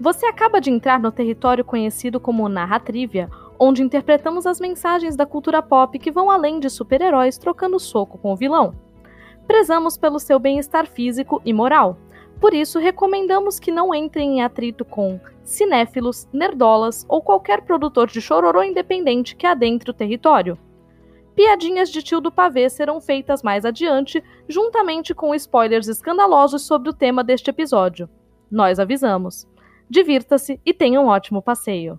Você acaba de entrar no território conhecido como Narratrivia, onde interpretamos as mensagens da cultura pop que vão além de super-heróis trocando soco com o vilão. Prezamos pelo seu bem-estar físico e moral. Por isso, recomendamos que não entrem em atrito com cinéfilos, nerdolas ou qualquer produtor de chororô independente que adentre o território. Piadinhas de tio do pavê serão feitas mais adiante, juntamente com spoilers escandalosos sobre o tema deste episódio. Nós avisamos. Divirta-se e tenha um ótimo passeio.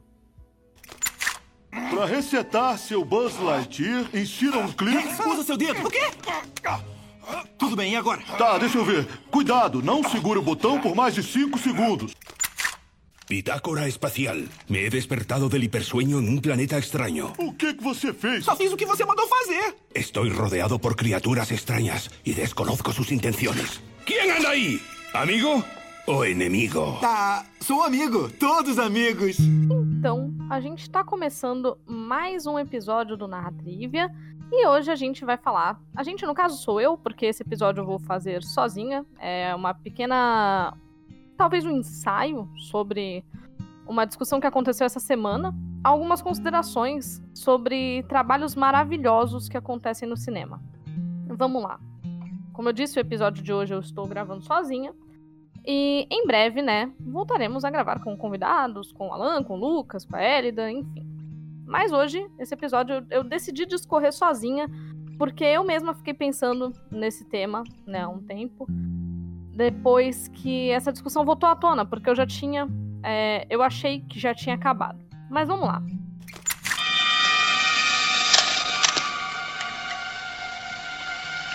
Para resetar seu Buzz Lightyear, insira um clique. Usa seu dedo. O quê? Tudo bem, e agora? Tá, deixa eu ver. Cuidado, não segure o botão por mais de 5 segundos. Bitácora espacial. Me he despertado del hipersueño en un planeta extraño. O que, que você fez? Só fiz o que você mandou fazer. Estoy rodeado por criaturas extrañas y desconozco sus intenciones. ¿Quién anda ahí? ¿Amigo o enemigo? Tá, sou amigo. Todos amigos. Então, a gente está começando mais um episódio do Narratrivia e hoje a gente vai falar. A gente, no caso, sou eu, porque esse episódio eu vou fazer sozinha. É uma pequena. Talvez um ensaio sobre uma discussão que aconteceu essa semana. Algumas considerações sobre trabalhos maravilhosos que acontecem no cinema. Vamos lá. Como eu disse, o episódio de hoje eu estou gravando sozinha. E em breve, né, voltaremos a gravar com convidados, com o Alan, com o Lucas, com a Élida, enfim. Mas hoje, esse episódio, eu, eu decidi discorrer sozinha, porque eu mesma fiquei pensando nesse tema, né, há um tempo. Depois que essa discussão voltou à tona, porque eu já tinha. É, eu achei que já tinha acabado. Mas vamos lá.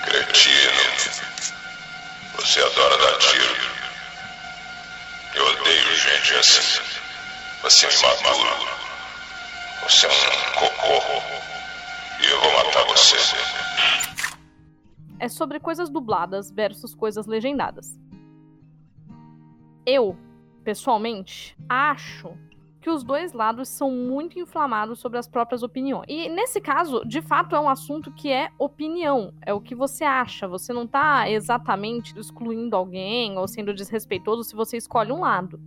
Cretino. Você adora dar tiro. Eu odeio gente assim. Você é um imaturo. Você é um cocô. E eu vou matar você. É sobre coisas dubladas versus coisas legendadas. Eu, pessoalmente, acho que os dois lados são muito inflamados sobre as próprias opiniões. E nesse caso, de fato, é um assunto que é opinião, é o que você acha. Você não tá exatamente excluindo alguém ou sendo desrespeitoso se você escolhe um lado.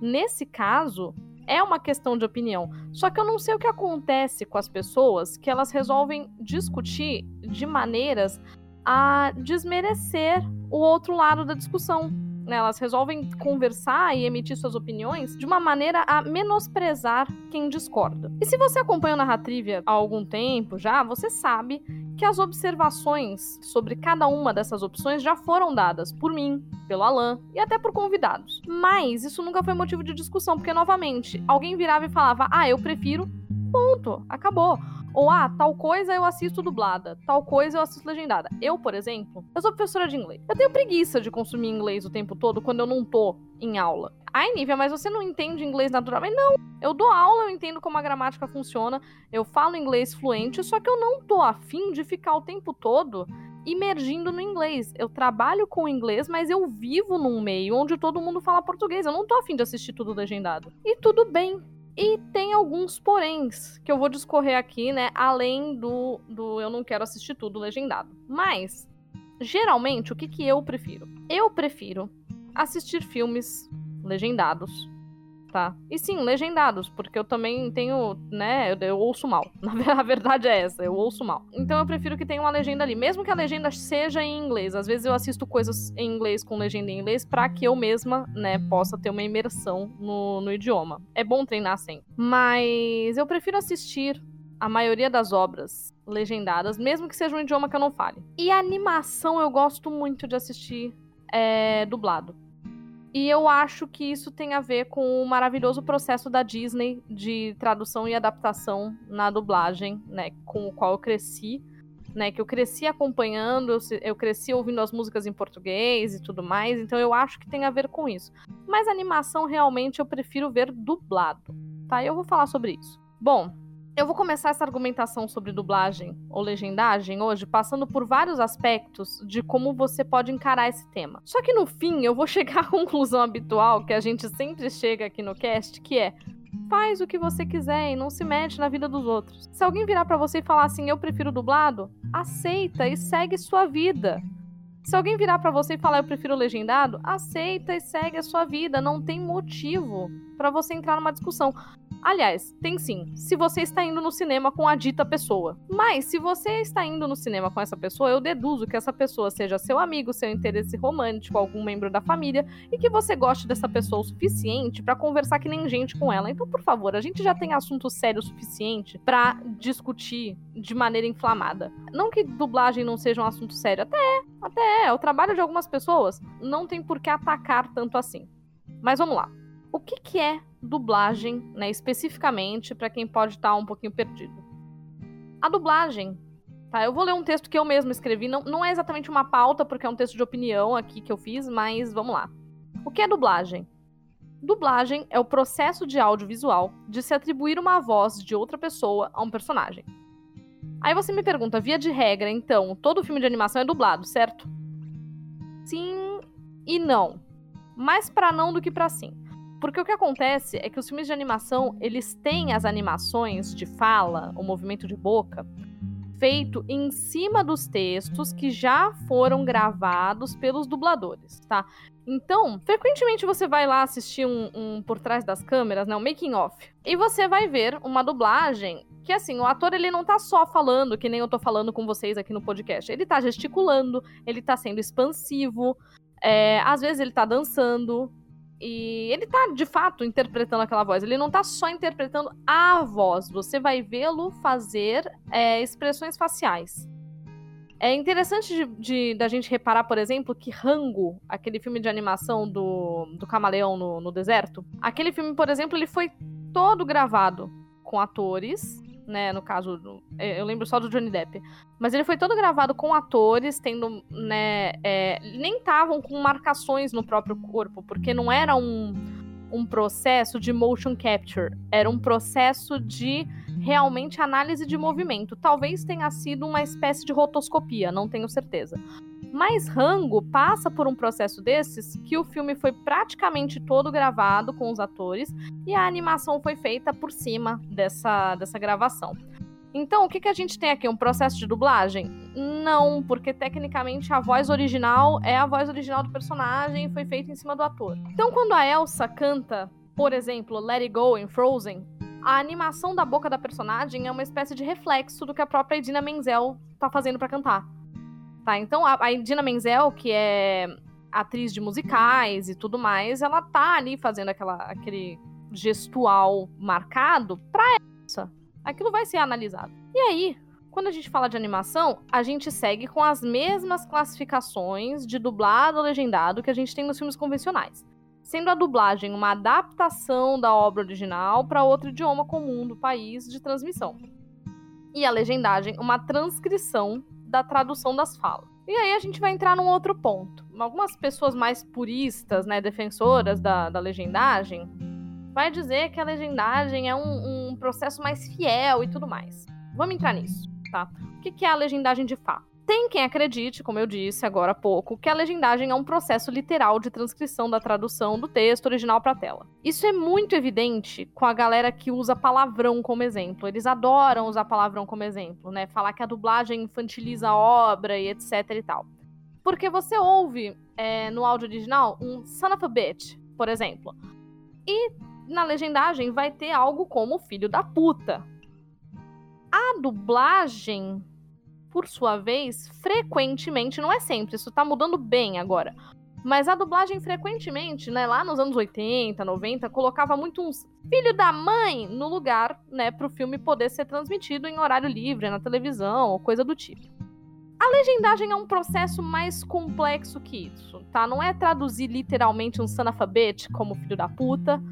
Nesse caso, é uma questão de opinião. Só que eu não sei o que acontece com as pessoas que elas resolvem discutir de maneiras a desmerecer o outro lado da discussão né, elas resolvem conversar e emitir suas opiniões de uma maneira a menosprezar quem discorda. E se você acompanha o Narratrivia há algum tempo já, você sabe que as observações sobre cada uma dessas opções já foram dadas por mim, pelo Alan e até por convidados. Mas isso nunca foi motivo de discussão, porque novamente, alguém virava e falava: "Ah, eu prefiro Ponto, acabou. Ou, ah, tal coisa eu assisto dublada, tal coisa eu assisto legendada. Eu, por exemplo, eu sou professora de inglês. Eu tenho preguiça de consumir inglês o tempo todo quando eu não tô em aula. Ai, Nívia, mas você não entende inglês naturalmente? Não. Eu dou aula, eu entendo como a gramática funciona, eu falo inglês fluente, só que eu não tô afim de ficar o tempo todo imergindo no inglês. Eu trabalho com inglês, mas eu vivo num meio onde todo mundo fala português. Eu não tô afim de assistir tudo legendado. E tudo bem. E tem alguns poréns que eu vou discorrer aqui, né? Além do, do eu não quero assistir tudo legendado. Mas, geralmente, o que, que eu prefiro? Eu prefiro assistir filmes legendados tá? E sim, legendados, porque eu também tenho, né, eu, eu, ouço mal. A verdade é essa, eu ouço mal. Então eu prefiro que tenha uma legenda ali, mesmo que a legenda seja em inglês. Às vezes eu assisto coisas em inglês com legenda em inglês para que eu mesma, né, possa ter uma imersão no, no idioma. É bom treinar sempre. Mas eu prefiro assistir a maioria das obras legendadas, mesmo que seja um idioma que eu não fale. E a animação eu gosto muito de assistir é, dublado. E eu acho que isso tem a ver com o maravilhoso processo da Disney de tradução e adaptação na dublagem, né, com o qual eu cresci, né, que eu cresci acompanhando, eu, eu cresci ouvindo as músicas em português e tudo mais, então eu acho que tem a ver com isso. Mas animação realmente eu prefiro ver dublado, tá? Eu vou falar sobre isso. Bom, eu vou começar essa argumentação sobre dublagem ou legendagem hoje passando por vários aspectos de como você pode encarar esse tema. Só que no fim eu vou chegar à conclusão habitual que a gente sempre chega aqui no cast, que é faz o que você quiser e não se mete na vida dos outros. Se alguém virar para você e falar assim, eu prefiro dublado, aceita e segue sua vida. Se alguém virar para você e falar eu prefiro legendado, aceita e segue a sua vida, não tem motivo para você entrar numa discussão. Aliás, tem sim, se você está indo no cinema com a dita pessoa. Mas se você está indo no cinema com essa pessoa, eu deduzo que essa pessoa seja seu amigo, seu interesse romântico, algum membro da família e que você goste dessa pessoa o suficiente para conversar que nem gente com ela. Então, por favor, a gente já tem assunto sério o suficiente para discutir de maneira inflamada. Não que dublagem não seja um assunto sério, até é, até é, é o trabalho de algumas pessoas. Não tem por que atacar tanto assim. Mas vamos lá. O que, que é dublagem, né, especificamente, para quem pode estar tá um pouquinho perdido? A dublagem, tá? Eu vou ler um texto que eu mesmo escrevi, não, não é exatamente uma pauta, porque é um texto de opinião aqui que eu fiz, mas vamos lá. O que é dublagem? Dublagem é o processo de audiovisual de se atribuir uma voz de outra pessoa a um personagem. Aí você me pergunta, via de regra, então, todo filme de animação é dublado, certo? Sim e não. Mais para não do que para sim. Porque o que acontece é que os filmes de animação, eles têm as animações de fala, o movimento de boca, feito em cima dos textos que já foram gravados pelos dubladores, tá? Então, frequentemente você vai lá assistir um, um por trás das câmeras, né, um making off, e você vai ver uma dublagem que assim, o ator ele não tá só falando, que nem eu tô falando com vocês aqui no podcast, ele tá gesticulando, ele tá sendo expansivo, é, às vezes ele tá dançando, e ele tá, de fato, interpretando aquela voz. Ele não tá só interpretando a voz. Você vai vê-lo fazer é, expressões faciais. É interessante de, de, da gente reparar, por exemplo, que Rango, aquele filme de animação do, do camaleão no, no deserto, aquele filme, por exemplo, ele foi todo gravado com atores né? No caso, eu lembro só do Johnny Depp. Mas ele foi todo gravado com atores, tendo, né? É, nem estavam com marcações no próprio corpo, porque não era um, um processo de motion capture, era um processo de realmente análise de movimento. Talvez tenha sido uma espécie de rotoscopia, não tenho certeza. Mas Rango passa por um processo desses que o filme foi praticamente todo gravado com os atores e a animação foi feita por cima dessa, dessa gravação. Então, o que, que a gente tem aqui? Um processo de dublagem? Não, porque tecnicamente a voz original é a voz original do personagem e foi feita em cima do ator. Então, quando a Elsa canta, por exemplo, Let It Go em Frozen, a animação da boca da personagem é uma espécie de reflexo do que a própria Idina Menzel tá fazendo para cantar. Tá? Então a, a Idina Menzel, que é atriz de musicais e tudo mais, ela tá ali fazendo aquela, aquele gestual marcado pra essa. Aquilo vai ser analisado. E aí, quando a gente fala de animação, a gente segue com as mesmas classificações de dublado ou legendado que a gente tem nos filmes convencionais. Sendo a dublagem uma adaptação da obra original para outro idioma comum do país de transmissão. E a legendagem, uma transcrição da tradução das falas. E aí a gente vai entrar num outro ponto. Algumas pessoas mais puristas, né, defensoras da, da legendagem, vai dizer que a legendagem é um, um processo mais fiel e tudo mais. Vamos entrar nisso, tá? O que é a legendagem de fato? Tem quem acredite, como eu disse agora há pouco, que a legendagem é um processo literal de transcrição da tradução do texto original para a tela. Isso é muito evidente com a galera que usa palavrão como exemplo. Eles adoram usar palavrão como exemplo, né? Falar que a dublagem infantiliza a obra e etc e tal. Porque você ouve é, no áudio original um son of a bitch, por exemplo. E na legendagem vai ter algo como filho da puta. A dublagem por sua vez, frequentemente, não é sempre, isso tá mudando bem agora. Mas a dublagem frequentemente, né, lá nos anos 80, 90, colocava muito uns filho da mãe no lugar, né, pro filme poder ser transmitido em horário livre, na televisão, ou coisa do tipo. A legendagem é um processo mais complexo que isso, tá? Não é traduzir literalmente um sanalfabete como filho da puta,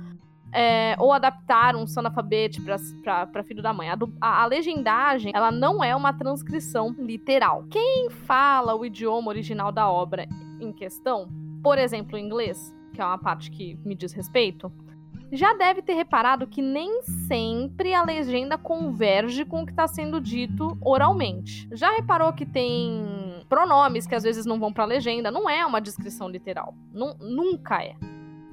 é, ou adaptar um sonalfabete para filho da mãe. A, a, a, legendagem, ela não é uma transcrição literal. Quem fala o idioma original da obra em questão, por exemplo, o inglês, que é uma parte que me diz respeito, já deve ter reparado que nem sempre a legenda converge com o que está sendo dito oralmente. Já reparou que tem pronomes que às vezes não vão para a legenda? Não é uma descrição literal. nunca é.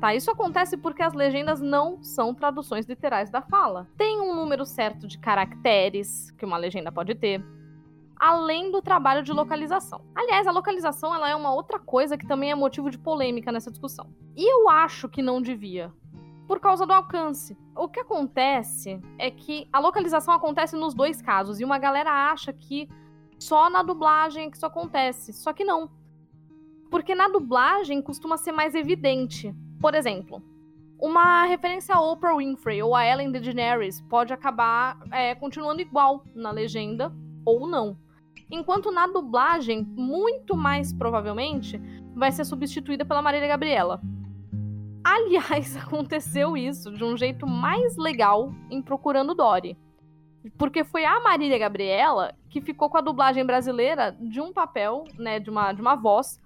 Tá? Isso acontece porque as legendas não são traduções literais da fala. Tem um número certo de caracteres que uma legenda pode ter. além do trabalho de localização. Aliás, a localização ela é uma outra coisa que também é motivo de polêmica nessa discussão. E eu acho que não devia, por causa do alcance. O que acontece é que a localização acontece nos dois casos e uma galera acha que só na dublagem é que isso acontece, só que não. Porque na dublagem costuma ser mais evidente. Por exemplo, uma referência a Oprah Winfrey ou a Ellen DeGeneres pode acabar é, continuando igual na legenda ou não. Enquanto na dublagem, muito mais provavelmente, vai ser substituída pela Marília Gabriela. Aliás, aconteceu isso de um jeito mais legal em Procurando Dory. Porque foi a Marília Gabriela que ficou com a dublagem brasileira de um papel, né, de uma, de uma voz,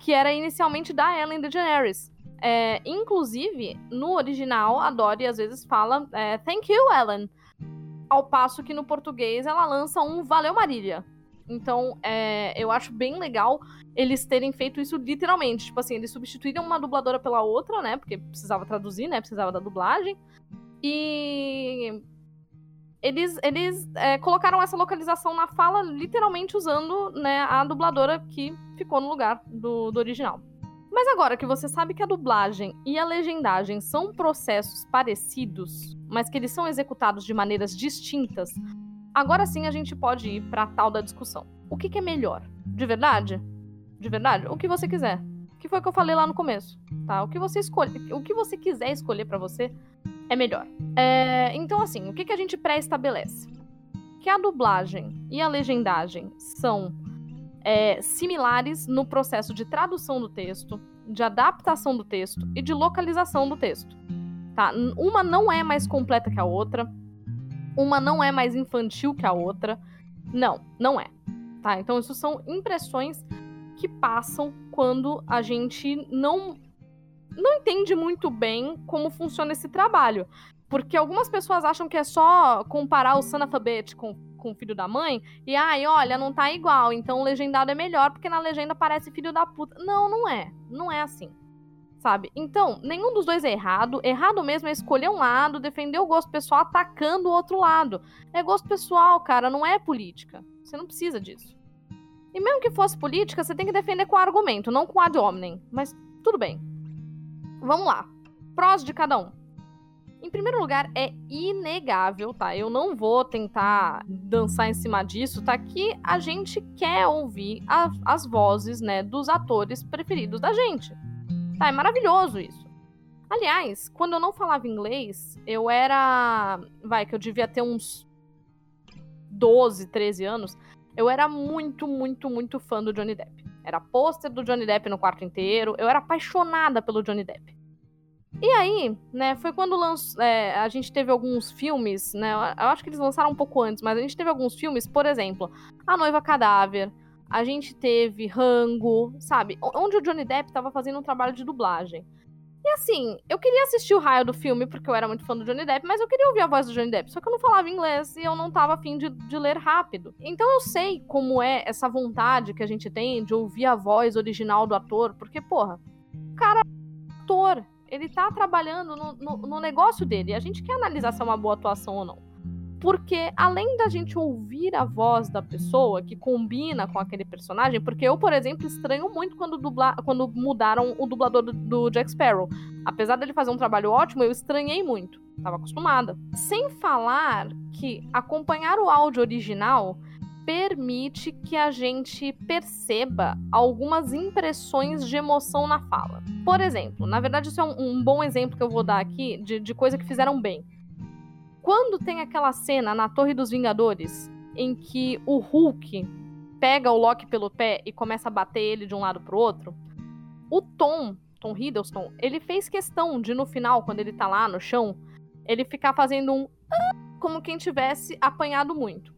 que era inicialmente da Ellen DeGeneres. É, inclusive, no original, a Dory às vezes fala é, Thank you, Ellen. Ao passo que no português ela lança um Valeu Marília. Então, é, eu acho bem legal eles terem feito isso literalmente. Tipo assim, eles substituíram uma dubladora pela outra, né? Porque precisava traduzir, né? Precisava da dublagem. E eles, eles é, colocaram essa localização na fala, literalmente usando né, a dubladora que ficou no lugar do, do original. Mas agora que você sabe que a dublagem e a legendagem são processos parecidos, mas que eles são executados de maneiras distintas, agora sim a gente pode ir para tal da discussão. O que, que, é melhor? De verdade? De verdade? O que você quiser. Que foi o que eu falei lá no começo, tá? O que você escolhe, o que você quiser escolher para você é melhor. É, então, assim, o que, que a gente pré-estabelece? Que a dublagem e a legendagem são é, similares no processo de tradução do texto, de adaptação do texto e de localização do texto. Tá? Uma não é mais completa que a outra, uma não é mais infantil que a outra. Não, não é. Tá? Então, isso são impressões que passam quando a gente não não entende muito bem como funciona esse trabalho. Porque algumas pessoas acham que é só comparar o son com com o filho da mãe, e ai, olha, não tá igual, então o legendado é melhor porque na legenda parece filho da puta. Não, não é. Não é assim. Sabe? Então, nenhum dos dois é errado. Errado mesmo é escolher um lado, defender o gosto pessoal atacando o outro lado. É gosto pessoal, cara, não é política. Você não precisa disso. E mesmo que fosse política, você tem que defender com argumento, não com ad hominem. Mas tudo bem. Vamos lá. Prós de cada um. Em primeiro lugar, é inegável, tá? Eu não vou tentar dançar em cima disso, tá? Que a gente quer ouvir a, as vozes, né, dos atores preferidos da gente. Tá? É maravilhoso isso. Aliás, quando eu não falava inglês, eu era. Vai, que eu devia ter uns 12, 13 anos. Eu era muito, muito, muito fã do Johnny Depp. Era pôster do Johnny Depp no quarto inteiro. Eu era apaixonada pelo Johnny Depp. E aí, né, foi quando lanç... É, a gente teve alguns filmes, né? Eu acho que eles lançaram um pouco antes, mas a gente teve alguns filmes, por exemplo, A Noiva Cadáver, a gente teve Rango, sabe? Onde o Johnny Depp tava fazendo um trabalho de dublagem. E assim, eu queria assistir o raio do filme, porque eu era muito fã do Johnny Depp, mas eu queria ouvir a voz do Johnny Depp, só que eu não falava inglês e eu não tava afim de, de ler rápido. Então eu sei como é essa vontade que a gente tem de ouvir a voz original do ator, porque, porra, o cara é ator, ele tá trabalhando no, no, no negócio dele. A gente quer analisar se é uma boa atuação ou não. Porque além da gente ouvir a voz da pessoa que combina com aquele personagem, porque eu, por exemplo, estranho muito quando, dubla, quando mudaram o dublador do, do Jack Sparrow. Apesar dele fazer um trabalho ótimo, eu estranhei muito. Tava acostumada. Sem falar que acompanhar o áudio original permite que a gente perceba algumas impressões de emoção na fala. Por exemplo, na verdade, isso é um, um bom exemplo que eu vou dar aqui de, de coisa que fizeram bem. Quando tem aquela cena na Torre dos Vingadores em que o Hulk pega o Loki pelo pé e começa a bater ele de um lado pro outro, o Tom, Tom Hiddleston, ele fez questão de no final, quando ele tá lá no chão, ele ficar fazendo um ah", como quem tivesse apanhado muito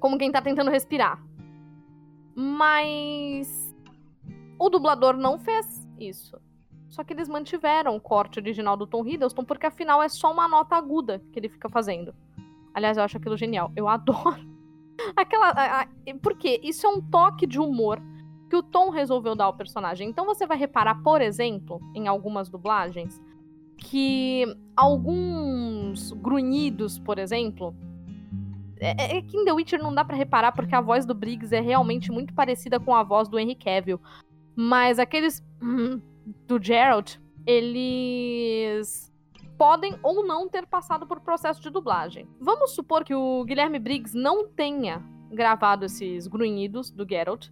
como quem tá tentando respirar. Mas o dublador não fez isso. Só que eles mantiveram o corte original do Tom Hiddleston, porque afinal é só uma nota aguda que ele fica fazendo. Aliás, eu acho aquilo genial. Eu adoro. Aquela. A, a, porque isso é um toque de humor que o Tom resolveu dar ao personagem. Então você vai reparar, por exemplo, em algumas dublagens, que alguns grunhidos, por exemplo, É, é que em The Witcher não dá para reparar porque a voz do Briggs é realmente muito parecida com a voz do Henry Cavill. Mas aqueles hum, do Geralt, eles podem ou não ter passado por processo de dublagem. Vamos supor que o Guilherme Briggs não tenha gravado esses grunhidos do Geralt.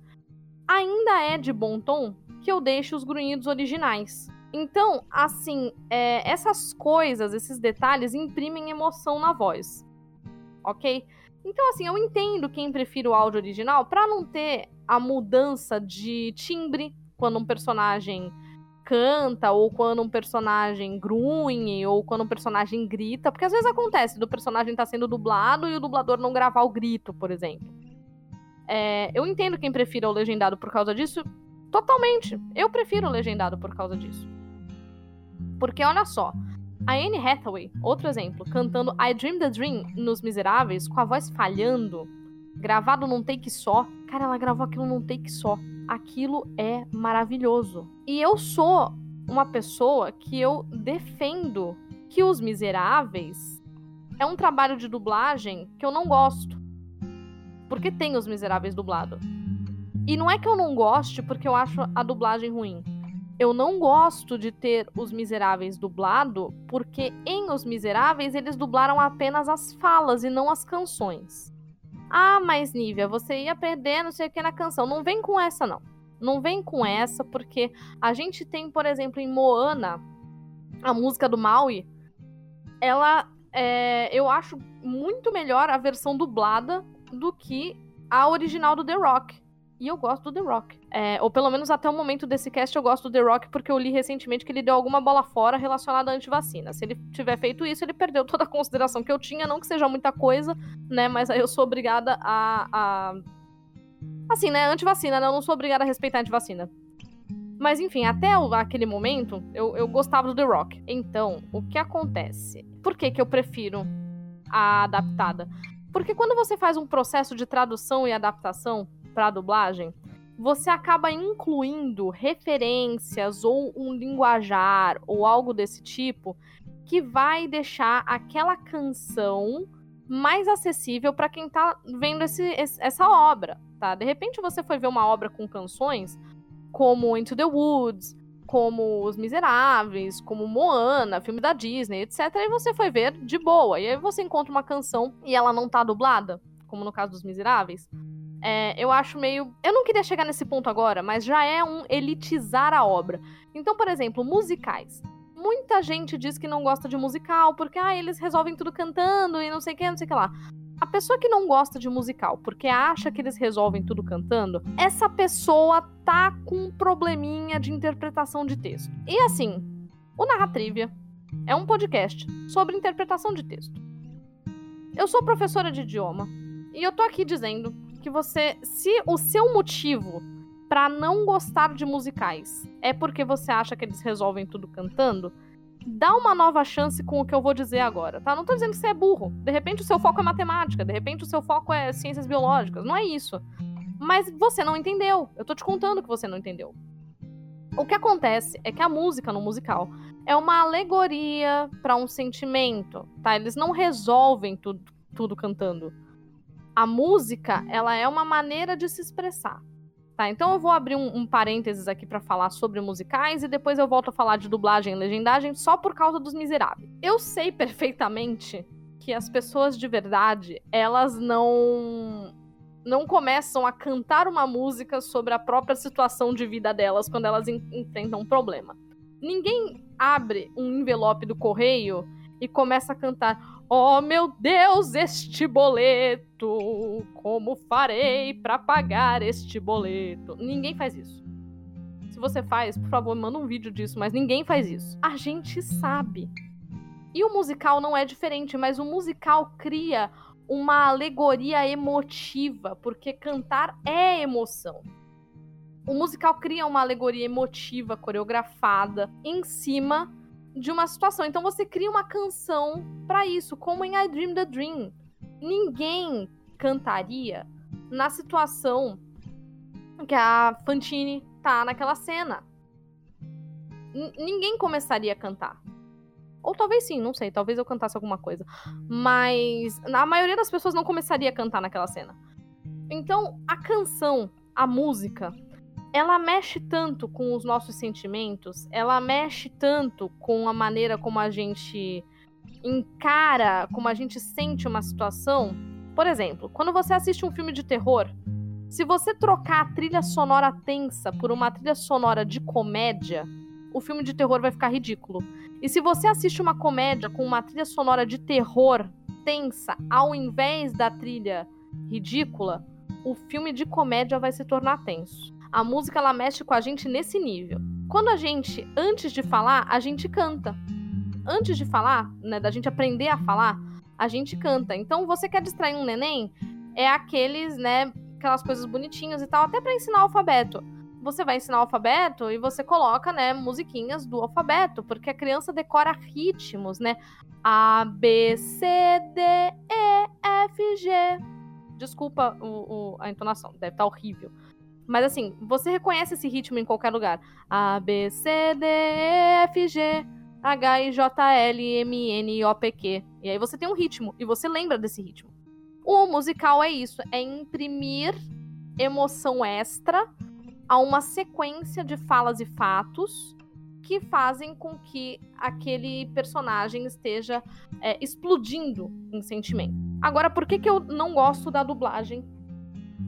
Ainda é de bom tom que eu deixe os grunhidos originais. Então, assim, é, essas coisas, esses detalhes imprimem emoção na voz. Ok? Então, assim, eu entendo quem prefere o áudio original para não ter a mudança de timbre quando um personagem canta, ou quando um personagem grunhe, ou quando um personagem grita, porque às vezes acontece do personagem estar tá sendo dublado e o dublador não gravar o grito, por exemplo. É, eu entendo quem prefira o legendado por causa disso, totalmente. Eu prefiro o legendado por causa disso. Porque olha só, a Anne Hathaway, outro exemplo, cantando I Dream the Dream nos Miseráveis, com a voz falhando, gravado num take só. Cara, ela gravou aquilo num take só aquilo é maravilhoso. E eu sou uma pessoa que eu defendo que Os Miseráveis é um trabalho de dublagem que eu não gosto. Porque tem Os Miseráveis dublado. E não é que eu não goste porque eu acho a dublagem ruim. Eu não gosto de ter Os Miseráveis dublado porque em Os Miseráveis eles dublaram apenas as falas e não as canções. Ah, mas Nívia, você ia perder não sei o que na canção. Não vem com essa, não. Não vem com essa, porque a gente tem, por exemplo, em Moana, a música do Maui, ela é, eu acho muito melhor a versão dublada do que a original do The Rock. E eu gosto do The Rock. É, ou pelo menos até o momento desse cast eu gosto do The Rock porque eu li recentemente que ele deu alguma bola fora relacionada à antivacina. Se ele tiver feito isso, ele perdeu toda a consideração que eu tinha. Não que seja muita coisa, né? Mas aí eu sou obrigada a. a... Assim, né? Antivacina, né? Eu não sou obrigada a respeitar a antivacina. Mas enfim, até aquele momento, eu, eu gostava do The Rock. Então, o que acontece? Por que, que eu prefiro a adaptada? Porque quando você faz um processo de tradução e adaptação, para dublagem, você acaba incluindo referências ou um linguajar ou algo desse tipo que vai deixar aquela canção mais acessível para quem tá vendo esse, essa obra, tá? De repente você foi ver uma obra com canções como Into the Woods, como Os Miseráveis, como Moana, filme da Disney, etc. E você foi ver de boa. E aí você encontra uma canção e ela não tá dublada, como no caso dos Miseráveis é, eu acho meio. Eu não queria chegar nesse ponto agora, mas já é um elitizar a obra. Então, por exemplo, musicais. Muita gente diz que não gosta de musical porque ah, eles resolvem tudo cantando e não sei o que, não sei o que lá. A pessoa que não gosta de musical porque acha que eles resolvem tudo cantando, essa pessoa tá com um probleminha de interpretação de texto. E assim, o Narratrivia é um podcast sobre interpretação de texto. Eu sou professora de idioma e eu tô aqui dizendo que você, se o seu motivo para não gostar de musicais é porque você acha que eles resolvem tudo cantando, dá uma nova chance com o que eu vou dizer agora, tá? Não tô dizendo que você é burro. De repente o seu foco é matemática, de repente o seu foco é ciências biológicas, não é isso. Mas você não entendeu. Eu tô te contando que você não entendeu. O que acontece é que a música no musical é uma alegoria para um sentimento, tá? Eles não resolvem tudo, tudo cantando a música, ela é uma maneira de se expressar. Tá, então eu vou abrir um, um parênteses aqui para falar sobre musicais e depois eu volto a falar de dublagem e legendagem só por causa dos miseráveis. Eu sei perfeitamente que as pessoas de verdade, elas não não começam a cantar uma música sobre a própria situação de vida delas quando elas en enfrentam um problema. Ninguém abre um envelope do correio e começa a cantar: Oh meu Deus, este boleto! Como farei para pagar este boleto? Ninguém faz isso. Se você faz, por favor, manda um vídeo disso, mas ninguém faz isso. A gente sabe. E o musical não é diferente, mas o musical cria uma alegoria emotiva, porque cantar é emoção. O musical cria uma alegoria emotiva, coreografada, em cima de uma situação. Então você cria uma canção para isso, como em I Dream the Dream. Ninguém cantaria na situação que a Fantine tá naquela cena. N ninguém começaria a cantar. Ou talvez sim, não sei, talvez eu cantasse alguma coisa. Mas a maioria das pessoas não começaria a cantar naquela cena. Então, a canção, a música, ela mexe tanto com os nossos sentimentos, ela mexe tanto com a maneira como a gente encara, como a gente sente uma situação. Por exemplo, quando você assiste um filme de terror, se você trocar a trilha sonora tensa por uma trilha sonora de comédia, o filme de terror vai ficar ridículo. E se você assiste uma comédia com uma trilha sonora de terror tensa, ao invés da trilha ridícula, o filme de comédia vai se tornar tenso. A música ela mexe com a gente nesse nível. Quando a gente, antes de falar, a gente canta. Antes de falar, né, da gente aprender a falar, a gente canta. Então, você quer distrair um neném? É aqueles, né, aquelas coisas bonitinhas e tal, até para ensinar o alfabeto. Você vai ensinar o alfabeto e você coloca, né, musiquinhas do alfabeto, porque a criança decora ritmos, né? A, B, C, D, E, F, G. Desculpa o, o, a entonação, deve estar tá horrível. Mas assim, você reconhece esse ritmo em qualquer lugar. A, B, C, D, E, F, G, H, I, J, L, M, N, O, P, Q. E aí você tem um ritmo, e você lembra desse ritmo. O musical é isso, é imprimir emoção extra a uma sequência de falas e fatos que fazem com que aquele personagem esteja é, explodindo em sentimento. Agora, por que, que eu não gosto da dublagem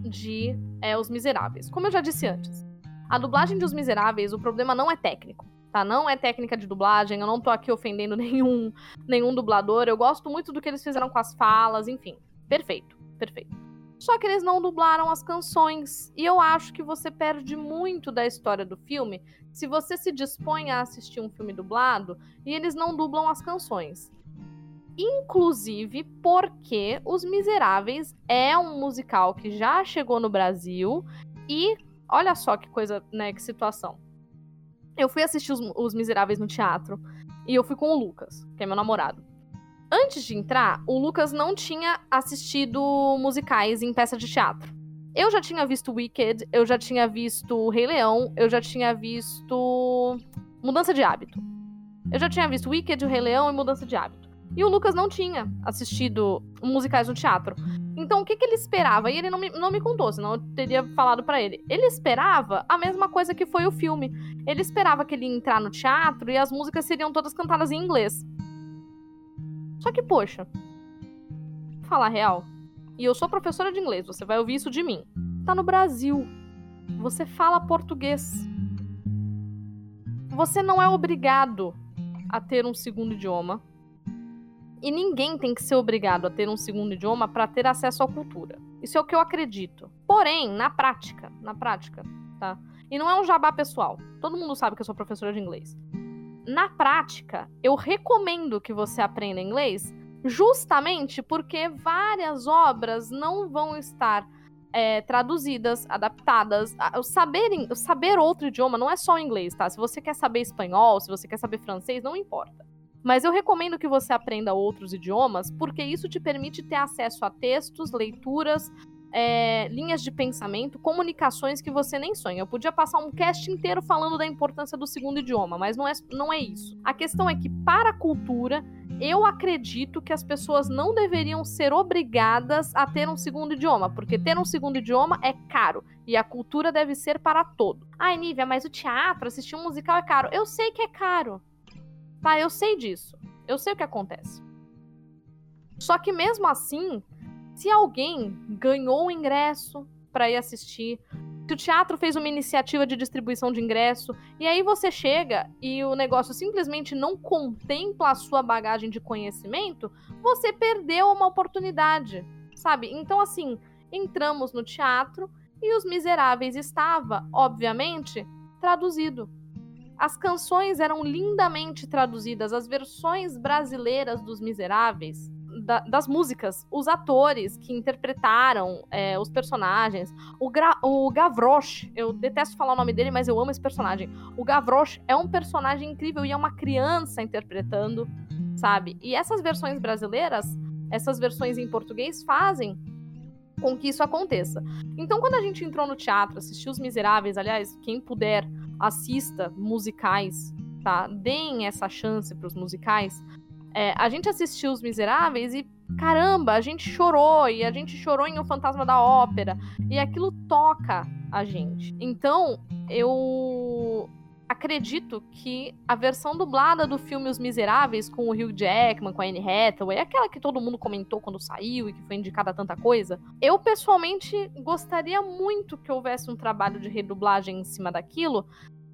de é, Os Miseráveis? Como eu já disse antes, a dublagem de Os Miseráveis, o problema não é técnico. Tá? Não é técnica de dublagem, eu não tô aqui ofendendo nenhum, nenhum dublador. Eu gosto muito do que eles fizeram com as falas, enfim. Perfeito, perfeito. Só que eles não dublaram as canções. E eu acho que você perde muito da história do filme se você se dispõe a assistir um filme dublado e eles não dublam as canções. Inclusive porque Os Miseráveis é um musical que já chegou no Brasil e olha só que coisa, né, que situação. Eu fui assistir Os, Os Miseráveis no teatro e eu fui com o Lucas, que é meu namorado. Antes de entrar, o Lucas não tinha assistido musicais em peça de teatro. Eu já tinha visto Wicked, eu já tinha visto Rei Leão, eu já tinha visto Mudança de Hábito. Eu já tinha visto Wicked, o Rei Leão e Mudança de Hábito. E o Lucas não tinha assistido musicais no teatro. Então, o que, que ele esperava? E ele não me, não me contou, senão eu teria falado para ele. Ele esperava a mesma coisa que foi o filme. Ele esperava que ele ia entrar no teatro e as músicas seriam todas cantadas em inglês. Só que, poxa, falar real, e eu sou professora de inglês, você vai ouvir isso de mim. Tá no Brasil. Você fala português. Você não é obrigado a ter um segundo idioma. E ninguém tem que ser obrigado a ter um segundo idioma para ter acesso à cultura. Isso é o que eu acredito. Porém, na prática, na prática, tá? E não é um jabá pessoal. Todo mundo sabe que eu sou professora de inglês na prática, eu recomendo que você aprenda inglês justamente porque várias obras não vão estar é, traduzidas, adaptadas. O saber, saber outro idioma não é só o inglês, tá? Se você quer saber espanhol, se você quer saber francês, não importa. Mas eu recomendo que você aprenda outros idiomas, porque isso te permite ter acesso a textos, leituras, é, linhas de pensamento, comunicações que você nem sonha. Eu podia passar um cast inteiro falando da importância do segundo idioma, mas não é, não é isso. A questão é que, para a cultura, eu acredito que as pessoas não deveriam ser obrigadas a ter um segundo idioma, porque ter um segundo idioma é caro e a cultura deve ser para todo. Ai, Nívia, mas o teatro, assistir um musical é caro. Eu sei que é caro. Tá, eu sei disso. Eu sei o que acontece. Só que mesmo assim, se alguém ganhou o ingresso para ir assistir, se o teatro fez uma iniciativa de distribuição de ingresso, e aí você chega e o negócio simplesmente não contempla a sua bagagem de conhecimento, você perdeu uma oportunidade, sabe? Então, assim, entramos no teatro e Os Miseráveis estava, obviamente, traduzido. As canções eram lindamente traduzidas, as versões brasileiras dos Miseráveis da, das músicas, os atores que interpretaram é, os personagens. O, Gra o Gavroche, eu detesto falar o nome dele, mas eu amo esse personagem. O Gavroche é um personagem incrível e é uma criança interpretando, sabe? E essas versões brasileiras, essas versões em português fazem com que isso aconteça. Então, quando a gente entrou no teatro, assistiu Os Miseráveis, aliás, quem puder, assista musicais tá? Deem essa chance para os musicais. É, a gente assistiu Os Miseráveis e, caramba, a gente chorou. E a gente chorou em O Fantasma da Ópera. E aquilo toca a gente. Então, eu acredito que a versão dublada do filme Os Miseráveis, com o Hugh Jackman, com a Anne Hathaway, aquela que todo mundo comentou quando saiu e que foi indicada a tanta coisa, eu pessoalmente gostaria muito que houvesse um trabalho de redublagem em cima daquilo,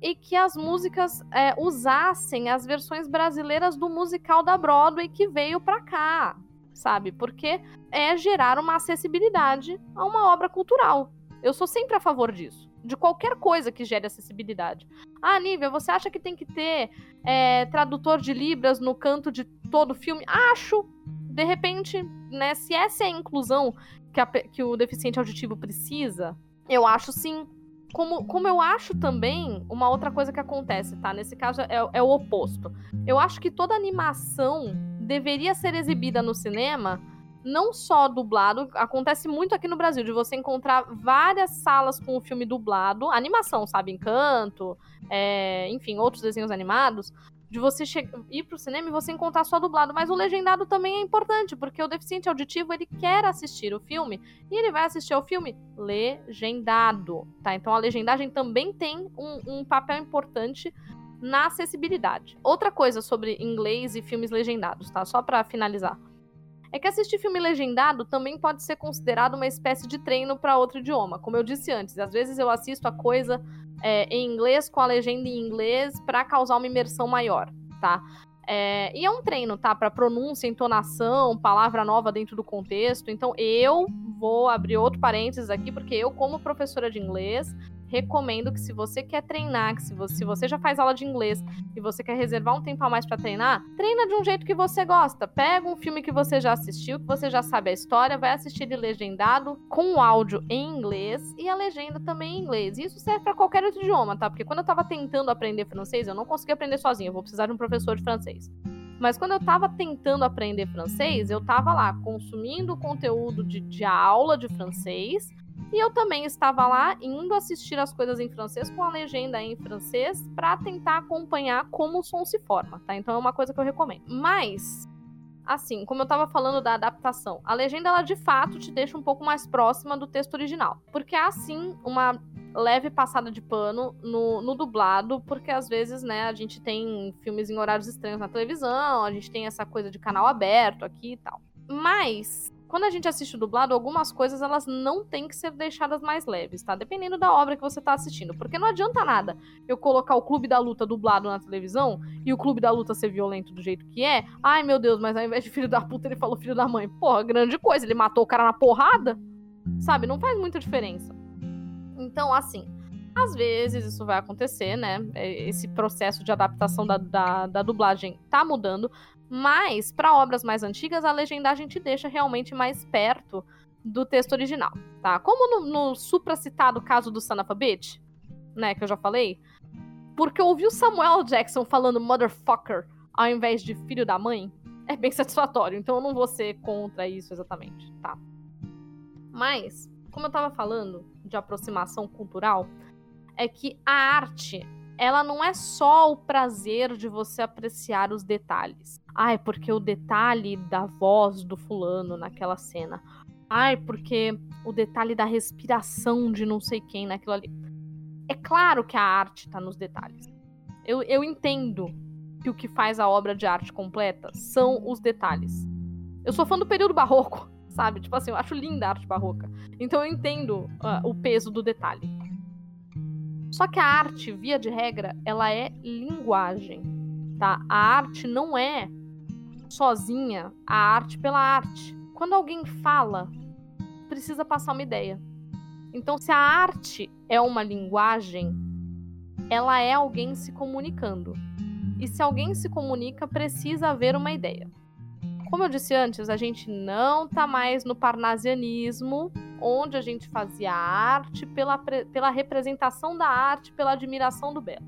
e que as músicas é, usassem as versões brasileiras do musical da Broadway que veio para cá, sabe? Porque é gerar uma acessibilidade a uma obra cultural. Eu sou sempre a favor disso. De qualquer coisa que gere acessibilidade. Ah, Nívia, você acha que tem que ter é, tradutor de Libras no canto de todo filme? Acho! De repente, né, se essa é a inclusão que, a, que o deficiente auditivo precisa, eu acho sim como, como eu acho também, uma outra coisa que acontece, tá? Nesse caso é, é, o oposto. Eu acho que toda animação deveria ser exibida no cinema, não só dublado. Acontece muito aqui no Brasil, de você encontrar várias salas com o filme dublado, animação, sabe? Encanto, é, enfim, outros desenhos animados de você ir pro cinema e você encontrar só dublado, mas o legendado também é importante, porque o deficiente auditivo, ele quer assistir o filme e ele vai assistir ao filme legendado, tá? Então a legendagem também tem um, um papel importante na acessibilidade. Outra coisa sobre inglês e filmes legendados, tá? Só para finalizar. É que assistir filme legendado também pode ser considerado uma espécie de treino para outro idioma. Como eu disse antes, às vezes eu assisto a coisa é, em inglês com a legenda em inglês para causar uma imersão maior, tá? É, e é um treino, tá? Para pronúncia, entonação, palavra nova dentro do contexto. Então eu vou abrir outro parênteses aqui, porque eu, como professora de inglês, recomendo que se você quer treinar, que se você, se você já faz aula de inglês e você quer reservar um tempo a mais para treinar, treina de um jeito que você gosta. Pega um filme que você já assistiu, que você já sabe a história, vai assistir ele legendado com o áudio em inglês e a legenda também em inglês. Isso serve para qualquer outro idioma, tá? Porque quando eu tava tentando aprender francês, eu não consegui aprender sozinha, eu vou precisar de um professor de francês. Mas quando eu estava tentando aprender francês, eu estava lá consumindo conteúdo de, de aula de francês e eu também estava lá indo assistir as coisas em francês com a legenda em francês para tentar acompanhar como o som se forma, tá? Então é uma coisa que eu recomendo. Mas assim, como eu estava falando da adaptação, a legenda ela de fato te deixa um pouco mais próxima do texto original, porque há sim uma leve passada de pano no, no, dublado, porque às vezes, né, a gente tem filmes em horários estranhos na televisão, a gente tem essa coisa de canal aberto aqui e tal. Mas quando a gente assiste dublado, algumas coisas elas não têm que ser deixadas mais leves, tá? Dependendo da obra que você tá assistindo. Porque não adianta nada eu colocar o Clube da Luta dublado na televisão e o Clube da Luta ser violento do jeito que é. Ai, meu Deus, mas ao invés de filho da puta, ele falou filho da mãe. Porra, grande coisa, ele matou o cara na porrada. Sabe? Não faz muita diferença. Então, assim, às vezes isso vai acontecer, né? É, esse processo de adaptação da, da, da dublagem tá mudando, mas, para obras mais antigas, a legendagem te deixa realmente mais perto do texto original, tá? Como no, no supracitado caso do Son né, que eu já falei, porque ouvir o Samuel Jackson falando motherfucker ao invés de filho da mãe é bem satisfatório, então eu não vou ser contra isso exatamente, tá? Mas, como eu tava falando de aproximação cultural, é que a arte ela não é só o prazer de você apreciar os detalhes. Ai, porque o detalhe da voz do fulano naquela cena. Ai, porque o detalhe da respiração de não sei quem naquilo ali. É claro que a arte está nos detalhes. Eu, eu entendo que o que faz a obra de arte completa são os detalhes. Eu sou fã do período barroco, sabe? Tipo assim, eu acho linda a arte barroca. Então eu entendo uh, o peso do detalhe. Só que a arte, via de regra, ela é linguagem, tá? A arte não é sozinha a arte pela arte. Quando alguém fala, precisa passar uma ideia. Então, se a arte é uma linguagem, ela é alguém se comunicando. E se alguém se comunica, precisa haver uma ideia. Como eu disse antes, a gente não tá mais no parnasianismo, onde a gente fazia arte pela, pela representação da arte, pela admiração do belo.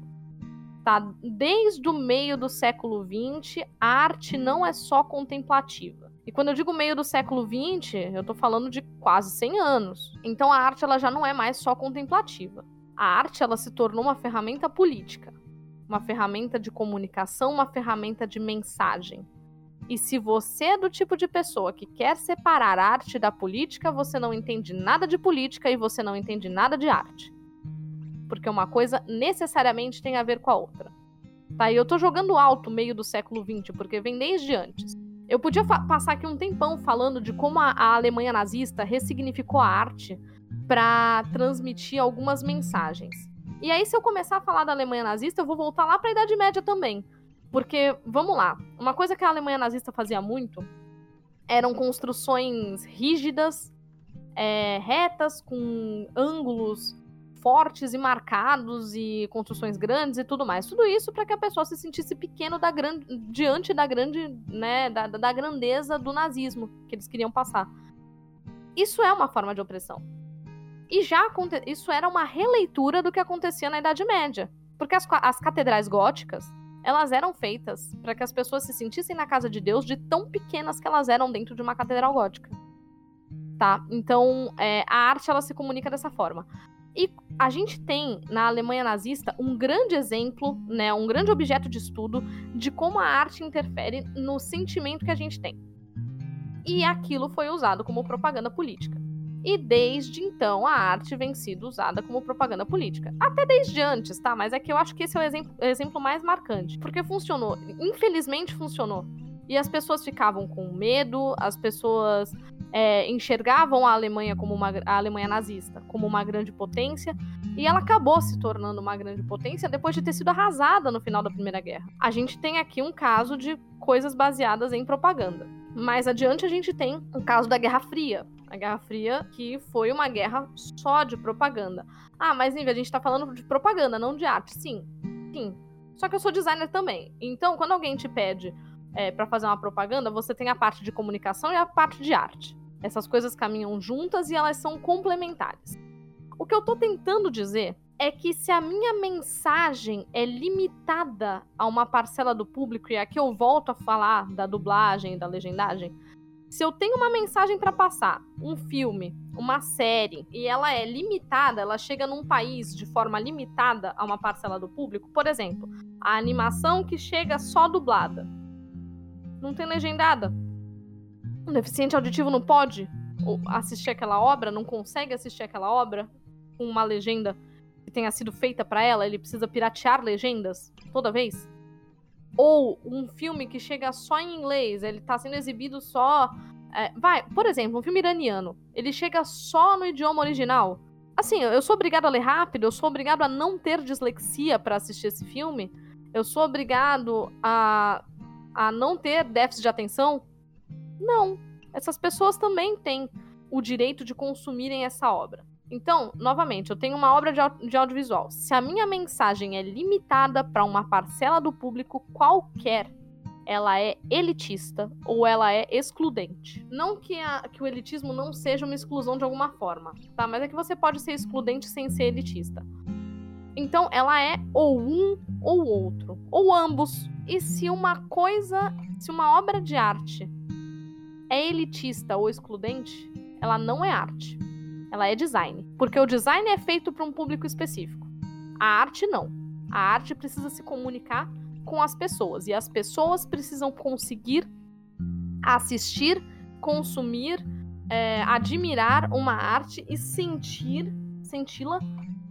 Tá? Desde o meio do século XX, a arte não é só contemplativa. E quando eu digo meio do século XX, eu tô falando de quase 100 anos. Então a arte ela já não é mais só contemplativa. A arte ela se tornou uma ferramenta política, uma ferramenta de comunicação, uma ferramenta de mensagem. E se você é do tipo de pessoa que quer separar a arte da política, você não entende nada de política e você não entende nada de arte. Porque uma coisa necessariamente tem a ver com a outra. Tá? E eu tô jogando alto meio do século XX, porque vem desde antes. Eu podia passar aqui um tempão falando de como a, a Alemanha nazista ressignificou a arte para transmitir algumas mensagens. E aí, se eu começar a falar da Alemanha nazista, eu vou voltar lá para a Idade Média também. Porque, vamos lá, uma coisa que a Alemanha nazista fazia muito eram construções rígidas, é, retas, com ângulos fortes e marcados e construções grandes e tudo mais. Tudo isso para que a pessoa se sentisse pequeno da grande, diante da grande, né, da, da grandeza do nazismo que eles queriam passar. Isso é uma forma de opressão. E já isso era uma releitura do que acontecia na Idade Média, porque as, as catedrais góticas elas eram feitas para que as pessoas se sentissem na casa de Deus de tão pequenas que elas eram dentro de uma catedral gótica. Tá? Então, é, a arte ela se comunica dessa forma. E a gente tem na Alemanha nazista um grande exemplo, né, um grande objeto de estudo de como a arte interfere no sentimento que a gente tem. E aquilo foi usado como propaganda política. E desde então a arte vem sendo usada como propaganda política. Até desde antes, tá? Mas é que eu acho que esse é o exemplo, exemplo mais marcante. Porque funcionou. Infelizmente funcionou. E as pessoas ficavam com medo, as pessoas é, enxergavam a Alemanha como uma a Alemanha nazista como uma grande potência e ela acabou se tornando uma grande potência depois de ter sido arrasada no final da Primeira Guerra. A gente tem aqui um caso de coisas baseadas em propaganda. Mais adiante a gente tem o caso da Guerra Fria, a Guerra Fria, que foi uma guerra só de propaganda. Ah, mas Nívia, a gente tá falando de propaganda, não de arte. Sim, sim. Só que eu sou designer também. Então, quando alguém te pede é, para fazer uma propaganda, você tem a parte de comunicação e a parte de arte. Essas coisas caminham juntas e elas são complementares. O que eu tô tentando dizer é que se a minha mensagem é limitada a uma parcela do público, e aqui eu volto a falar da dublagem e da legendagem, se eu tenho uma mensagem para passar, um filme, uma série, e ela é limitada, ela chega num país de forma limitada a uma parcela do público, por exemplo, a animação que chega só dublada, não tem legendada. Um deficiente auditivo não pode assistir aquela obra, não consegue assistir aquela obra com uma legenda que tenha sido feita para ela, ele precisa piratear legendas toda vez? Ou um filme que chega só em inglês, ele tá sendo exibido só. É, vai, por exemplo, um filme iraniano. Ele chega só no idioma original. Assim, eu sou obrigado a ler rápido, eu sou obrigado a não ter dislexia para assistir esse filme. Eu sou obrigado a, a não ter déficit de atenção. Não. Essas pessoas também têm o direito de consumirem essa obra. Então, novamente, eu tenho uma obra de, de audiovisual. Se a minha mensagem é limitada para uma parcela do público qualquer, ela é elitista ou ela é excludente. Não que, a, que o elitismo não seja uma exclusão de alguma forma, tá? Mas é que você pode ser excludente sem ser elitista. Então, ela é ou um ou outro, ou ambos. E se uma coisa, se uma obra de arte é elitista ou excludente, ela não é arte ela é design. Porque o design é feito para um público específico. A arte não. A arte precisa se comunicar com as pessoas e as pessoas precisam conseguir assistir, consumir, é, admirar uma arte e sentir, senti-la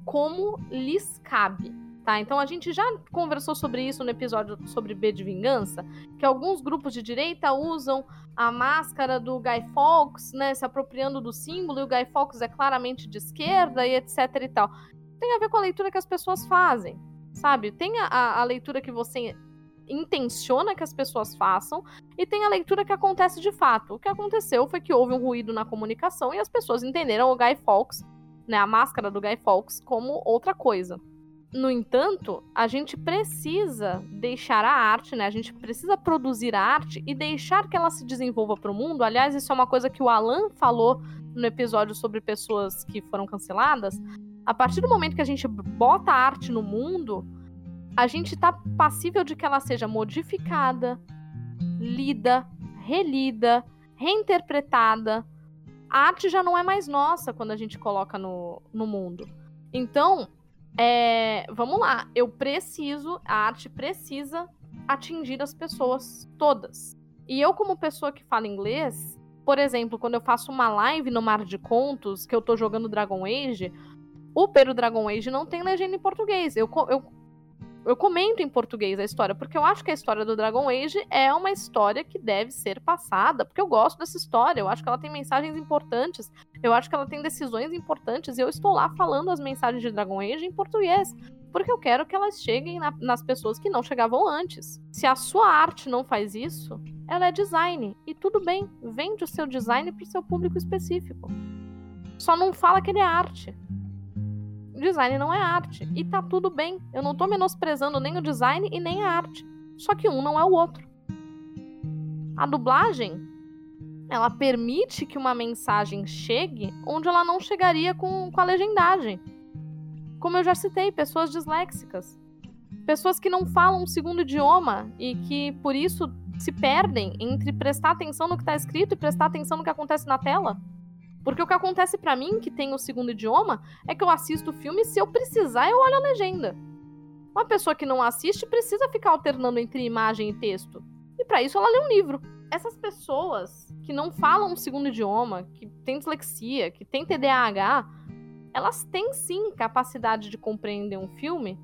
como lhes cabe. Tá, então a gente já conversou sobre isso no episódio sobre B de Vingança, que alguns grupos de direita usam a máscara do Guy Fawkes, né, se apropriando do símbolo, e o Guy Fawkes é claramente de esquerda e etc e tal. Tem a ver com a leitura que as pessoas fazem, sabe? Tem a, a leitura que você intenciona que as pessoas façam e tem a leitura que acontece de fato. O que aconteceu foi que houve um ruído na comunicação e as pessoas entenderam o Guy Fawkes, né, a máscara do Guy Fawkes como outra coisa. No entanto, a gente precisa deixar a arte, né? A gente precisa produzir a arte e deixar que ela se desenvolva para o mundo. Aliás, isso é uma coisa que o Alan falou no episódio sobre pessoas que foram canceladas. A partir do momento que a gente bota a arte no mundo, a gente está passível de que ela seja modificada, lida, relida, reinterpretada. A arte já não é mais nossa quando a gente coloca no, no mundo. Então, é, vamos lá, eu preciso, a arte precisa atingir as pessoas todas. E eu, como pessoa que fala inglês, por exemplo, quando eu faço uma live no Mar de Contos, que eu tô jogando Dragon Age, o Pero Dragon Age não tem legenda em português. Eu, eu, eu comento em português a história, porque eu acho que a história do Dragon Age é uma história que deve ser passada, porque eu gosto dessa história, eu acho que ela tem mensagens importantes, eu acho que ela tem decisões importantes, e eu estou lá falando as mensagens de Dragon Age em português, porque eu quero que elas cheguem na, nas pessoas que não chegavam antes. Se a sua arte não faz isso, ela é design, e tudo bem, vende o seu design para o seu público específico. Só não fala que ele é arte design não é arte. E tá tudo bem. Eu não tô menosprezando nem o design e nem a arte. Só que um não é o outro. A dublagem, ela permite que uma mensagem chegue onde ela não chegaria com, com a legendagem. Como eu já citei, pessoas disléxicas. Pessoas que não falam um segundo idioma e que, por isso, se perdem entre prestar atenção no que está escrito e prestar atenção no que acontece na tela. Porque o que acontece para mim, que tem o segundo idioma, é que eu assisto o filme e se eu precisar, eu olho a legenda. Uma pessoa que não assiste precisa ficar alternando entre imagem e texto. E para isso ela lê um livro. Essas pessoas que não falam um segundo idioma, que têm dislexia, que têm TDAH, elas têm sim capacidade de compreender um filme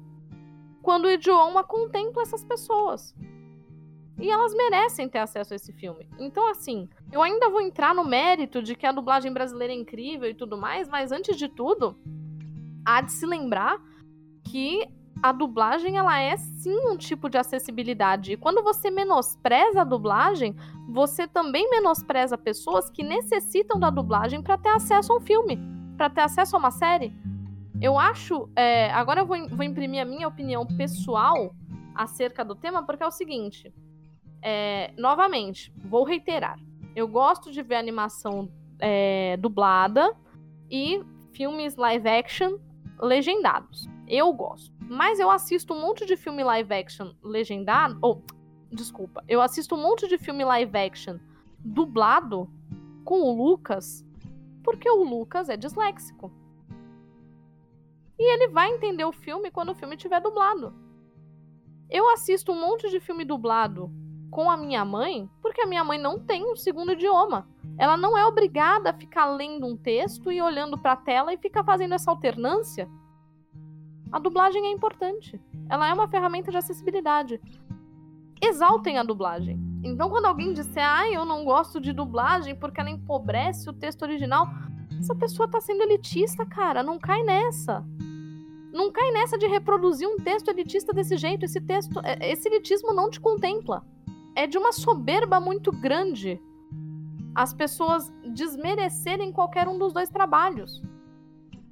quando o idioma contempla essas pessoas. E elas merecem ter acesso a esse filme. Então, assim, eu ainda vou entrar no mérito de que a dublagem brasileira é incrível e tudo mais, mas antes de tudo, há de se lembrar que a dublagem ela é sim um tipo de acessibilidade. E quando você menospreza a dublagem, você também menospreza pessoas que necessitam da dublagem para ter acesso a um filme, para ter acesso a uma série. Eu acho. É, agora eu vou, vou imprimir a minha opinião pessoal acerca do tema, porque é o seguinte. É, novamente, vou reiterar. Eu gosto de ver animação é, dublada e filmes live action legendados. Eu gosto. Mas eu assisto um monte de filme live action legendado. Ou, oh, desculpa. Eu assisto um monte de filme live action dublado com o Lucas, porque o Lucas é disléxico. E ele vai entender o filme quando o filme estiver dublado. Eu assisto um monte de filme dublado com a minha mãe, porque a minha mãe não tem um segundo idioma. Ela não é obrigada a ficar lendo um texto e olhando para a tela e ficar fazendo essa alternância. A dublagem é importante. Ela é uma ferramenta de acessibilidade. Exaltem a dublagem. Então, quando alguém disser, ah, eu não gosto de dublagem porque ela empobrece o texto original, essa pessoa tá sendo elitista, cara. Não cai nessa. Não cai nessa de reproduzir um texto elitista desse jeito. Esse texto, é, esse elitismo não te contempla é de uma soberba muito grande as pessoas desmerecerem qualquer um dos dois trabalhos.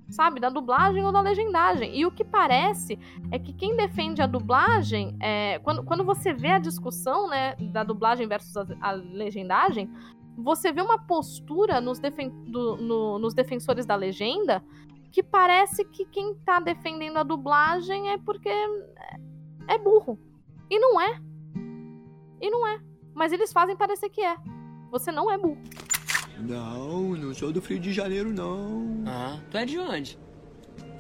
Sabe, da dublagem ou da legendagem. E o que parece é que quem defende a dublagem, é, quando, quando você vê a discussão né, da dublagem versus a, a legendagem, você vê uma postura nos, defen do, no, nos defensores da legenda que parece que quem tá defendendo a dublagem é porque é, é burro. E não é. E não é. Mas eles fazem parecer que é. Você não é burro. Não, não sou do Rio de Janeiro, não. Ah, tu é de onde?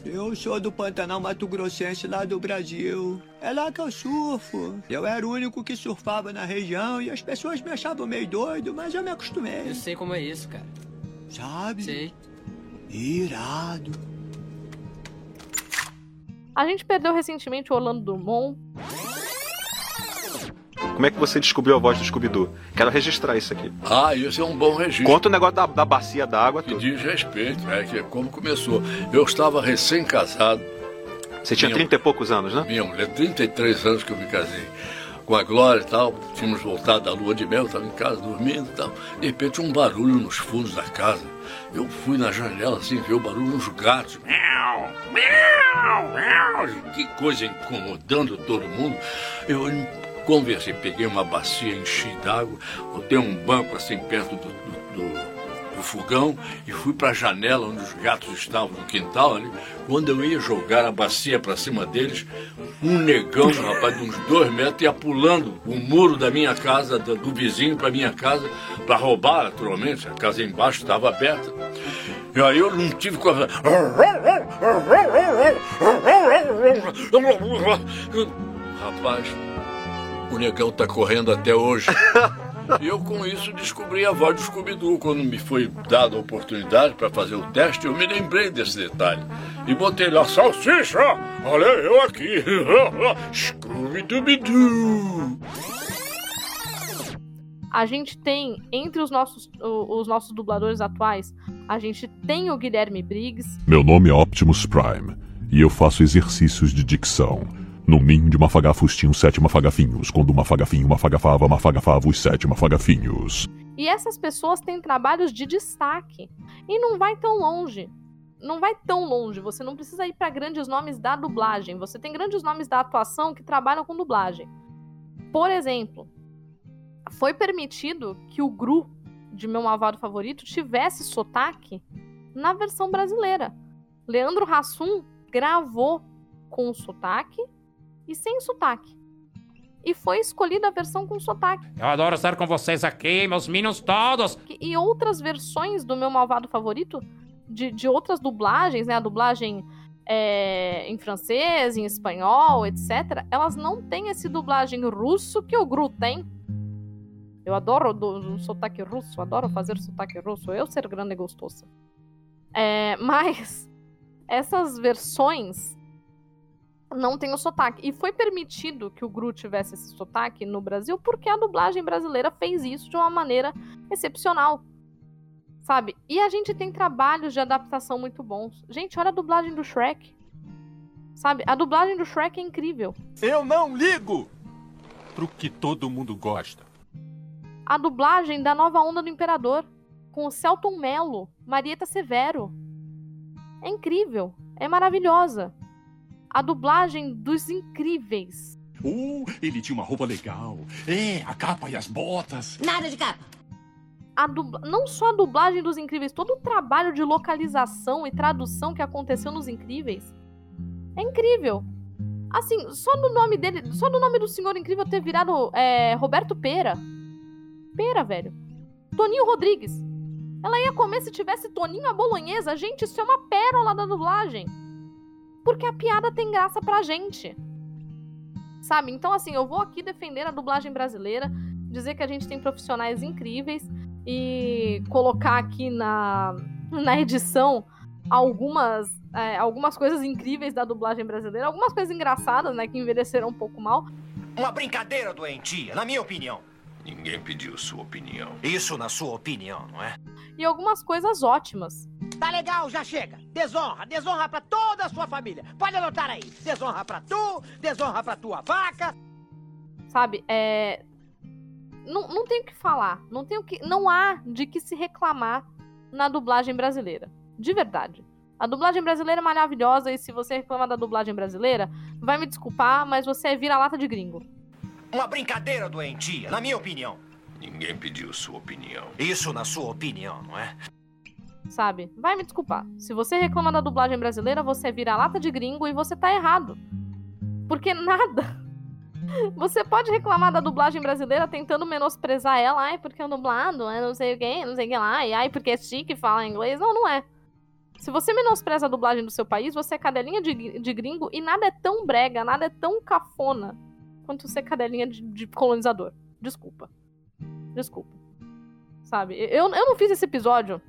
Eu sou do Pantanal Mato Grossense, lá do Brasil. É lá que eu surfo. Eu era o único que surfava na região e as pessoas me achavam meio doido, mas eu me acostumei. Eu sei como é isso, cara. Sabe? Sei. Irado. A gente perdeu recentemente o Orlando Drummond. Como é que você descobriu a voz do Scooby-Doo? Quero registrar isso aqui. Ah, isso é um bom registro. Conta o negócio da, da bacia d'água. Que diz respeito, é que como começou. Eu estava recém-casado. Você tinha 30 e poucos anos, né? Minha mulher, 33 anos que eu me casei. Com a Glória e tal, tínhamos voltado da lua de mel, estava em casa dormindo e tal. De repente, um barulho nos fundos da casa. Eu fui na janela assim, ver o barulho dos gatos. Miau, miau, miau. Que coisa incomodando todo mundo. Eu Conversei, peguei uma bacia, enchi d'água, botei um banco assim perto do, do, do, do fogão e fui para a janela onde os gatos estavam no quintal ali. Quando eu ia jogar a bacia para cima deles, um negão, rapaz, de uns dois metros, ia pulando o muro da minha casa, do, do vizinho para minha casa, para roubar, naturalmente. A casa embaixo estava aberta. E aí eu não tive coragem. Rapaz, o negão tá correndo até hoje. E eu com isso descobri a voz do Scooby-Doo. Quando me foi dada a oportunidade para fazer o teste, eu me lembrei desse detalhe. E botei lá, salsicha! Olha eu aqui! Scooby-Dooby-Doo! A gente tem, entre os nossos, os nossos dubladores atuais, a gente tem o Guilherme Briggs. Meu nome é Optimus Prime e eu faço exercícios de dicção. No ninho de mafagafos tinham sete mafagafinhos. Quando uma fagafinho mafagafava, mafagafava os sete mafagafinhos. E essas pessoas têm trabalhos de destaque. E não vai tão longe. Não vai tão longe. Você não precisa ir para grandes nomes da dublagem. Você tem grandes nomes da atuação que trabalham com dublagem. Por exemplo, foi permitido que o Gru, de meu malvado favorito, tivesse sotaque na versão brasileira. Leandro Hassum gravou com sotaque e sem sotaque. E foi escolhida a versão com sotaque. Eu adoro estar com vocês aqui, meus minions todos. E outras versões do meu malvado favorito, de, de outras dublagens, né? A dublagem é, em francês, em espanhol, etc. Elas não têm esse dublagem russo que o Gru tem. Eu adoro do, do sotaque russo, adoro fazer sotaque russo. Eu ser grande e gostosa. É, mas essas versões não tem o sotaque. E foi permitido que o Gru tivesse esse sotaque no Brasil porque a dublagem brasileira fez isso de uma maneira excepcional. Sabe? E a gente tem trabalhos de adaptação muito bons. Gente, olha a dublagem do Shrek. Sabe? A dublagem do Shrek é incrível. Eu não ligo pro que todo mundo gosta. A dublagem da nova onda do Imperador, com o Celton Mello, Marieta Severo. É incrível. É maravilhosa a dublagem dos incríveis. Uh, ele tinha uma roupa legal. É, a capa e as botas. Nada de capa. A dubla... Não só a dublagem dos incríveis, todo o trabalho de localização e tradução que aconteceu nos incríveis. É incrível. Assim, só no nome dele, só no nome do Senhor Incrível ter virado é, Roberto Pera. Pera, velho. Toninho Rodrigues. Ela ia comer se tivesse Toninho a bolonhesa. Gente, isso é uma pérola da dublagem porque a piada tem graça pra gente. Sabe? Então, assim, eu vou aqui defender a dublagem brasileira, dizer que a gente tem profissionais incríveis e colocar aqui na, na edição algumas, é, algumas coisas incríveis da dublagem brasileira, algumas coisas engraçadas, né, que envelheceram um pouco mal. Uma brincadeira doentia, na minha opinião. Ninguém pediu sua opinião. Isso na sua opinião, não é? E algumas coisas ótimas. Tá legal, já chega. Desonra, desonra pra toda a sua família. Pode anotar aí. Desonra pra tu, desonra pra tua vaca. Sabe, é. Não, não tem o que falar. Não tem o que. Não há de que se reclamar na dublagem brasileira. De verdade. A dublagem brasileira é maravilhosa e se você reclama da dublagem brasileira, vai me desculpar, mas você é vira-lata de gringo. Uma brincadeira doentia, na minha opinião. Ninguém pediu sua opinião. Isso na sua opinião, não é? Sabe? Vai me desculpar. Se você reclama da dublagem brasileira, você vira lata de gringo e você tá errado. Porque nada. Você pode reclamar da dublagem brasileira tentando menosprezar ela. Ai, porque é dublado, é não sei o que, não sei lá. E ai, porque é chique falar inglês. Não, não é. Se você menospreza a dublagem do seu país, você é cadelinha de, de gringo e nada é tão brega, nada é tão cafona quanto ser cadelinha de, de colonizador. Desculpa. Desculpa. Sabe? Eu, eu não fiz esse episódio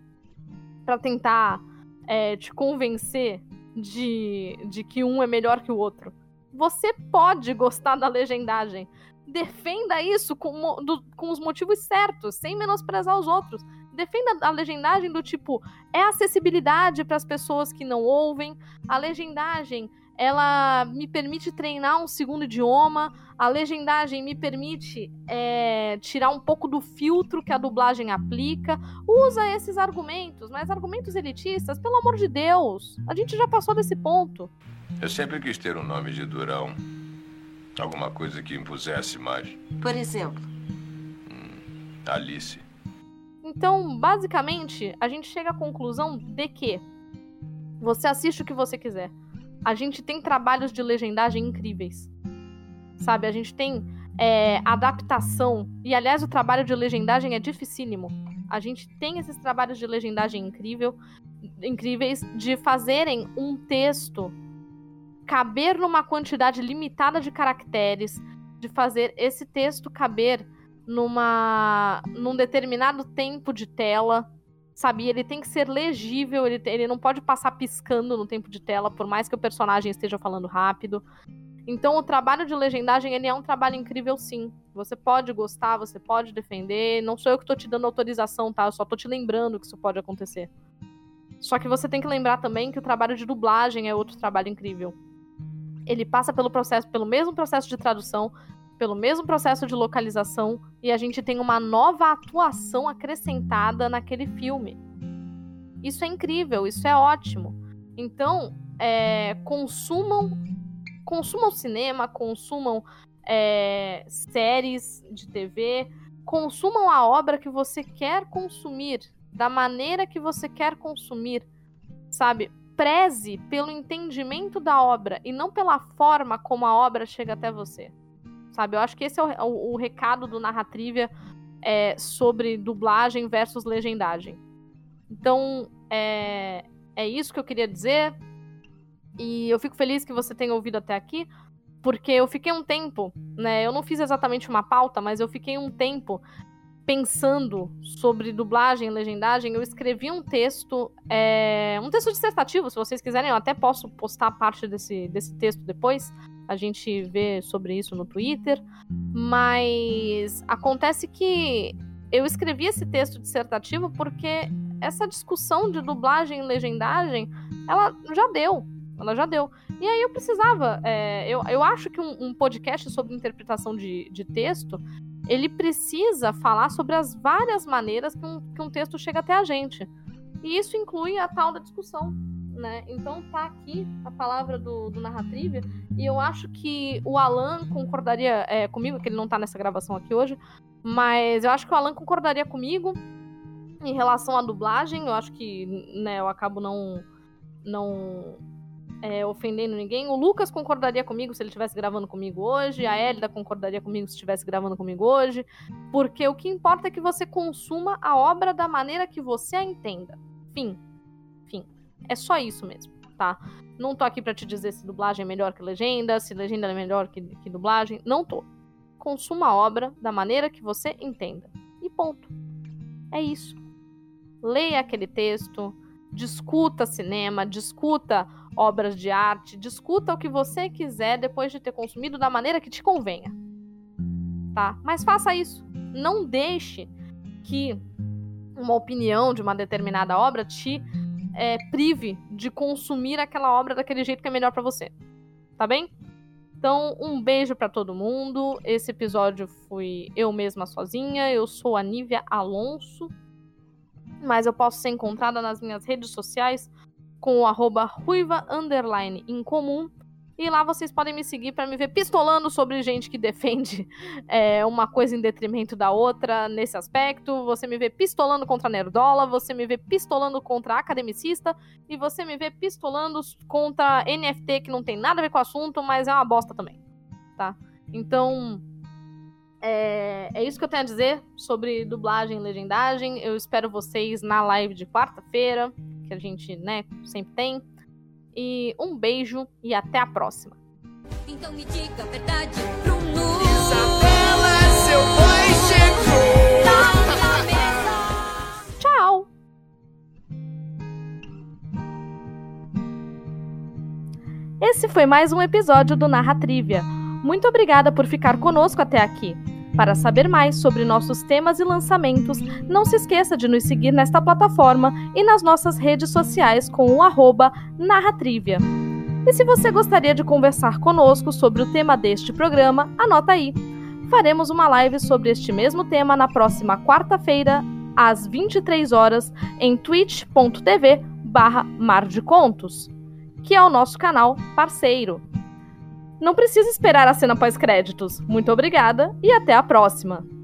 para tentar é, te convencer de, de que um é melhor que o outro. Você pode gostar da legendagem. Defenda isso com, do, com os motivos certos, sem menosprezar os outros. Defenda a legendagem do tipo: é acessibilidade para as pessoas que não ouvem, a legendagem ela me permite treinar um segundo idioma, a legendagem me permite é, tirar um pouco do filtro que a dublagem aplica. Usa esses argumentos, mas argumentos elitistas, pelo amor de Deus, a gente já passou desse ponto. Eu sempre quis ter um nome de durão. Alguma coisa que impusesse mais. Por exemplo? Hum, Alice. Então, basicamente, a gente chega à conclusão de que você assiste o que você quiser a gente tem trabalhos de legendagem incríveis. Sabe, a gente tem é, adaptação. E, aliás, o trabalho de legendagem é dificílimo. A gente tem esses trabalhos de legendagem incrível, incríveis de fazerem um texto caber numa quantidade limitada de caracteres, de fazer esse texto caber numa num determinado tempo de tela, sabe? Ele tem que ser legível, ele, ele não pode passar piscando no tempo de tela, por mais que o personagem esteja falando rápido. Então, o trabalho de legendagem, ele é um trabalho incrível, sim. Você pode gostar, você pode defender. Não sou eu que tô te dando autorização, tá? Eu só tô te lembrando que isso pode acontecer. Só que você tem que lembrar também que o trabalho de dublagem é outro trabalho incrível. Ele passa pelo processo, pelo mesmo processo de tradução, pelo mesmo processo de localização, e a gente tem uma nova atuação acrescentada naquele filme. Isso é incrível, isso é ótimo. Então, é, consumam consumam cinema, consumam é, séries de TV, consumam a obra que você quer consumir, da maneira que você quer consumir, sabe? Preze pelo entendimento da obra e não pela forma como a obra chega até você, sabe? Eu acho que esse é o, o, o recado do Narratrivia é, sobre dublagem versus legendagem. Então, é, é isso que eu queria dizer. E eu fico feliz que você tenha ouvido até aqui, porque eu fiquei um tempo, né? Eu não fiz exatamente uma pauta, mas eu fiquei um tempo pensando sobre dublagem e legendagem. Eu escrevi um texto, é, um texto dissertativo, se vocês quiserem, eu até posso postar parte desse, desse texto depois. A gente vê sobre isso no Twitter. Mas acontece que eu escrevi esse texto dissertativo porque essa discussão de dublagem e legendagem, ela já deu, ela já deu. E aí eu precisava. É, eu, eu acho que um, um podcast sobre interpretação de, de texto ele precisa falar sobre as várias maneiras que um, que um texto chega até a gente. E isso inclui a tal da discussão. Né? Então tá aqui a palavra do, do Narratrivia, e eu acho que o Alan concordaria é, comigo, que ele não tá nessa gravação aqui hoje, mas eu acho que o Alan concordaria comigo em relação à dublagem. Eu acho que né, eu acabo não, não é, ofendendo ninguém. O Lucas concordaria comigo se ele estivesse gravando comigo hoje. A Elida concordaria comigo se estivesse gravando comigo hoje. Porque o que importa é que você consuma a obra da maneira que você a entenda. Fim. Fim. É só isso mesmo, tá? Não tô aqui para te dizer se dublagem é melhor que legenda, se legenda é melhor que, que dublagem. Não tô. Consuma a obra da maneira que você entenda. E ponto. É isso. Leia aquele texto, discuta cinema, discuta obras de arte, discuta o que você quiser depois de ter consumido da maneira que te convenha. Tá? Mas faça isso. Não deixe que uma opinião de uma determinada obra te é, prive de consumir aquela obra daquele jeito que é melhor para você. Tá bem? Então, um beijo para todo mundo. Esse episódio fui eu mesma sozinha. Eu sou a Nívia Alonso. Mas eu posso ser encontrada nas minhas redes sociais com o arroba ruiva underline incomum. E lá vocês podem me seguir para me ver pistolando sobre gente que defende é, uma coisa em detrimento da outra nesse aspecto. Você me vê pistolando contra a Nerdola, você me vê pistolando contra academicista e você me vê pistolando contra NFT que não tem nada a ver com o assunto, mas é uma bosta também, tá? Então, é, é isso que eu tenho a dizer sobre dublagem e legendagem. Eu espero vocês na live de quarta-feira que a gente, né, sempre tem. E um beijo e até a próxima. Então me diga a verdade, Bruno. Isabela, seu boy chegou. Tchau. Esse foi mais um episódio do Narra Trivia. Muito obrigada por ficar conosco até aqui. Para saber mais sobre nossos temas e lançamentos, não se esqueça de nos seguir nesta plataforma e nas nossas redes sociais com o arroba Narratrivia. E se você gostaria de conversar conosco sobre o tema deste programa, anota aí. Faremos uma live sobre este mesmo tema na próxima quarta-feira, às 23 horas, em twitch.tv barra Mar de Contos, que é o nosso canal parceiro. Não precisa esperar a cena pós-créditos. Muito obrigada e até a próxima!